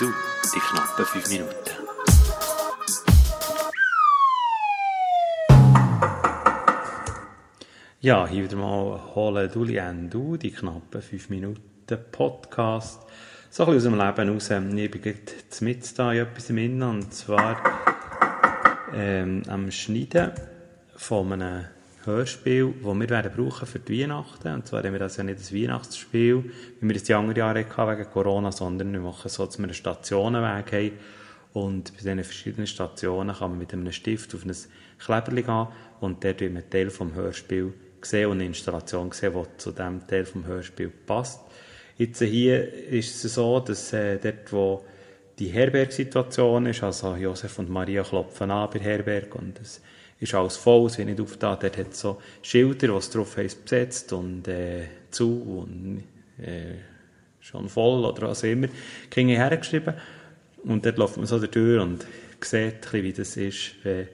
Du, die knappen fünf Minuten. Ja, hier wieder mal Hole Duli and Du, die knappen fünf Minuten Podcast. So ein bisschen aus dem Leben raus. Ich bin jetzt mit da in etwas im Innen, und zwar ähm, am Schneiden von einem Hörspiel, das wir werden brauchen für die Weihnachten. Und zwar haben wir das ja nicht das Weihnachtsspiel, wie wir das die anderen Jahre hatten wegen Corona, sondern wir machen so, dass wir einen Stationenweg haben. Und bei diesen verschiedenen Stationen kann man mit einem Stift auf ein Kleberli gehen und dort einen Teil vom Hörspiel sehen und eine Installation sehen, die zu diesem Teil vom Hörspiel passt. Jetzt hier ist es so, dass äh, dort, wo die Herbergsituation ist, also Josef und Maria klopfen an bei Herberg und es ist alles voll, es wird nicht aufgetan. Dort hat es so Schilder, was drauf heißt, besetzt und äh, zu und äh, schon voll oder was immer. Kinder hergeschrieben. Und dort läuft man so durch und sieht, wie das ist, wenn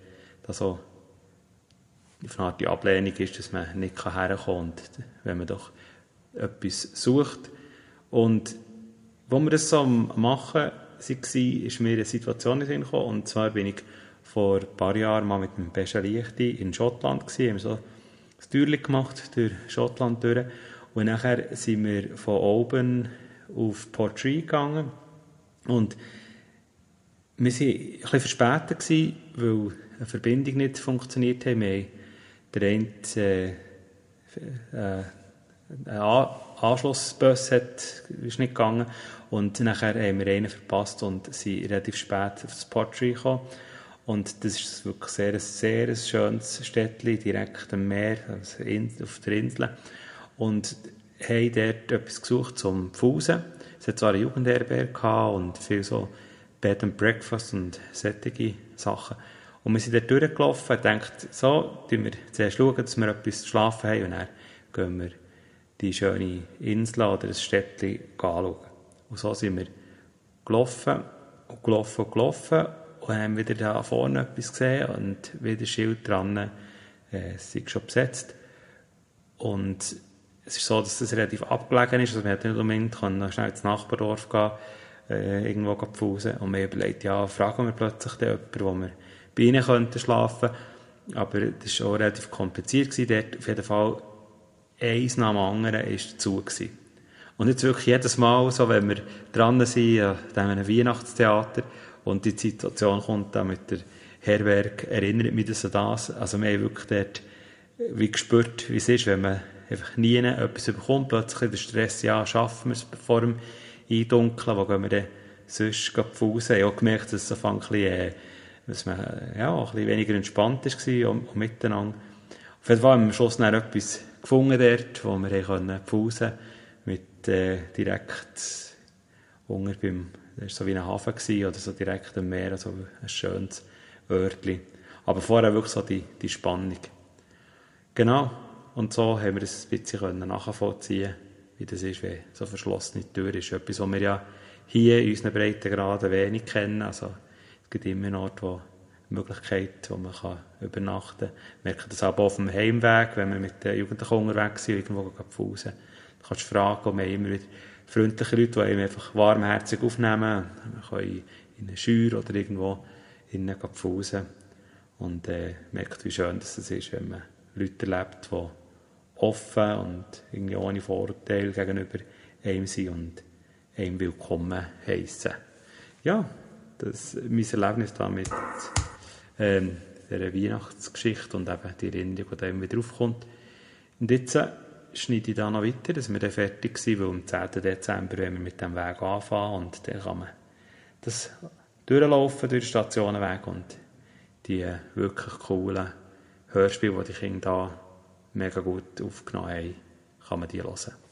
da so eine Art die Ablehnung ist, dass man nicht herkommen kann, wenn man doch etwas sucht. Und wo wir das so machen, war, ist mir eine Situation gekommen. Und zwar bin ich vor ein paar Jahren mal mit dem Becher Lichti in Schottland gewesen, haben so ein Türchen gemacht durch Schottland durch. Und nachher sind wir von oben auf Portree gegangen. Und wir waren bisschen verspätet, gewesen, weil eine Verbindung nicht funktioniert hat. Wir der eine, äh, äh, ein Anschlussbus hat, ist nicht gegangen. Und nachher haben wir einen verpasst und sind relativ spät auf das Portree gekommen. Und das ist wirklich sehr, sehr schönes Städtchen, direkt am Meer, also auf der Insel. Und haben dort etwas gesucht zum Fusen. Es hat zwar eine Jugendherberge und viel so Bed and Breakfast und solche Sachen. Und wir sind dort durchgelaufen und gedacht, so, schauen wir zuerst schauen, dass wir etwas zu schlafen haben und dann gehen wir die schöne Insel oder das Städtchen anschauen. Und so sind wir gelaufen und gelaufen und gelaufen und haben wieder da vorne etwas gesehen und wieder Schild dran, äh, es ist schon besetzt. Und es ist so, dass es relativ abgelegen ist, also wir hätten nicht unbedingt können schnell ins Nachbardorf gehen, äh, irgendwo pfusen und wir überlegt, ja, fragen wir plötzlich den jemanden, wo wir bei ihnen könnten schlafen aber das war auch relativ kompliziert gewesen, dort auf jeden Fall eins nach dem anderen ist zu gewesen. Und jetzt wirklich jedes Mal, so, wenn wir dran sind, an einem Weihnachtstheater, und die Situation kommt dann mit der Herberg, erinnert mich das an das. Also wir haben wirklich dort wie gespürt, wie es ist, wenn man einfach nie etwas bekommt, plötzlich der Stress, ja, schaffen wir es vor dem Eindunkeln, wo gehen wir dann sonst raus. Ich habe gemerkt, dass es ein bisschen, äh, dass man ja, ein bisschen weniger entspannt war und, und miteinander. Auf jeden Fall haben wir am Schluss dann etwas gefunden dort, wo wir können pfusen mit äh, direkt unter beim war so wie ein Hafen gewesen, oder so direkt am Meer, also ein schönes Örtchen. Aber vorher wirklich so die, die Spannung. Genau. Und so haben wir es ein bisschen nachvollziehen wie das ist, wenn so verschlossene Tür ist. Etwas, was wir ja hier in unseren Breitengraden wenig kennen. Also, es gibt immer einen Ort, wo Möglichkeit, wo man kann übernachten kann. Merken das aber auf dem Heimweg, wenn wir mit den Jugendlichen unterwegs sind, irgendwo pfusen. Du kannst fragen, und wir immer wieder freundliche Leute, die einfach warmherzig aufnehmen. Man kann in einer Scheuer oder irgendwo innen pfusen und äh, merkt, wie schön das ist, wenn man Leute erlebt, die offen und irgendwie ohne Vorurteile gegenüber einem sind und einem willkommen heissen. Ja, das ist mein Erlebnis da mit ähm, dieser Weihnachtsgeschichte und eben die Erinnerung, die da immer wieder aufkommt. Und jetzt schneide ich da noch weiter, dass wir dann fertig sind, weil am 10. Dezember wenn wir mit dem Weg anfangen und dann kann man das durchlaufen durch den Stationenweg und die wirklich coolen Hörspiele, die die Kinder da mega gut aufgenommen haben, kann man die hören.